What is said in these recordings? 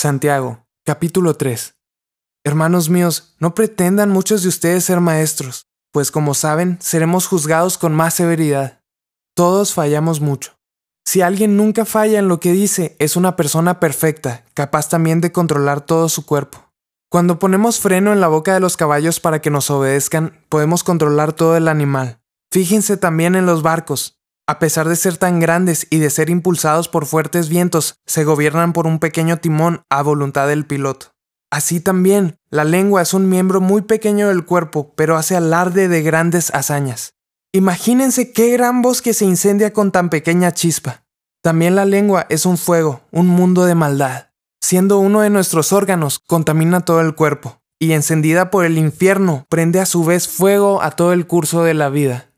Santiago, capítulo 3. Hermanos míos, no pretendan muchos de ustedes ser maestros, pues como saben, seremos juzgados con más severidad. Todos fallamos mucho. Si alguien nunca falla en lo que dice, es una persona perfecta, capaz también de controlar todo su cuerpo. Cuando ponemos freno en la boca de los caballos para que nos obedezcan, podemos controlar todo el animal. Fíjense también en los barcos. A pesar de ser tan grandes y de ser impulsados por fuertes vientos, se gobiernan por un pequeño timón a voluntad del piloto. Así también, la lengua es un miembro muy pequeño del cuerpo, pero hace alarde de grandes hazañas. Imagínense qué gran bosque se incendia con tan pequeña chispa. También la lengua es un fuego, un mundo de maldad. Siendo uno de nuestros órganos, contamina todo el cuerpo, y encendida por el infierno, prende a su vez fuego a todo el curso de la vida.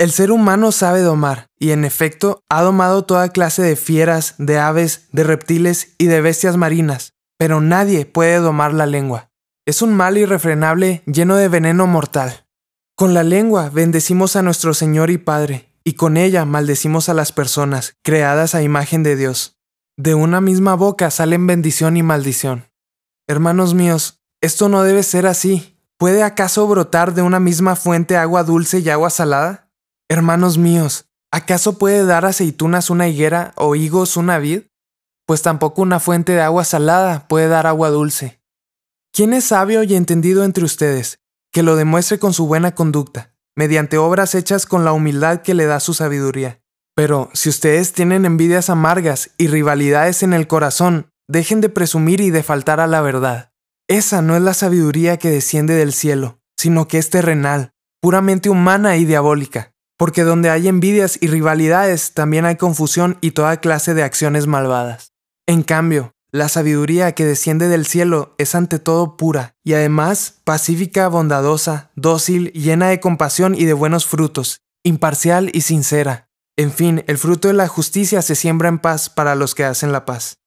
El ser humano sabe domar, y en efecto ha domado toda clase de fieras, de aves, de reptiles y de bestias marinas, pero nadie puede domar la lengua. Es un mal irrefrenable lleno de veneno mortal. Con la lengua bendecimos a nuestro Señor y Padre, y con ella maldecimos a las personas, creadas a imagen de Dios. De una misma boca salen bendición y maldición. Hermanos míos, esto no debe ser así. ¿Puede acaso brotar de una misma fuente agua dulce y agua salada? Hermanos míos, ¿acaso puede dar aceitunas una higuera o higos una vid? Pues tampoco una fuente de agua salada puede dar agua dulce. ¿Quién es sabio y entendido entre ustedes? Que lo demuestre con su buena conducta, mediante obras hechas con la humildad que le da su sabiduría. Pero si ustedes tienen envidias amargas y rivalidades en el corazón, dejen de presumir y de faltar a la verdad. Esa no es la sabiduría que desciende del cielo, sino que es terrenal, puramente humana y diabólica porque donde hay envidias y rivalidades también hay confusión y toda clase de acciones malvadas. En cambio, la sabiduría que desciende del cielo es ante todo pura y además pacífica, bondadosa, dócil, llena de compasión y de buenos frutos, imparcial y sincera. En fin, el fruto de la justicia se siembra en paz para los que hacen la paz.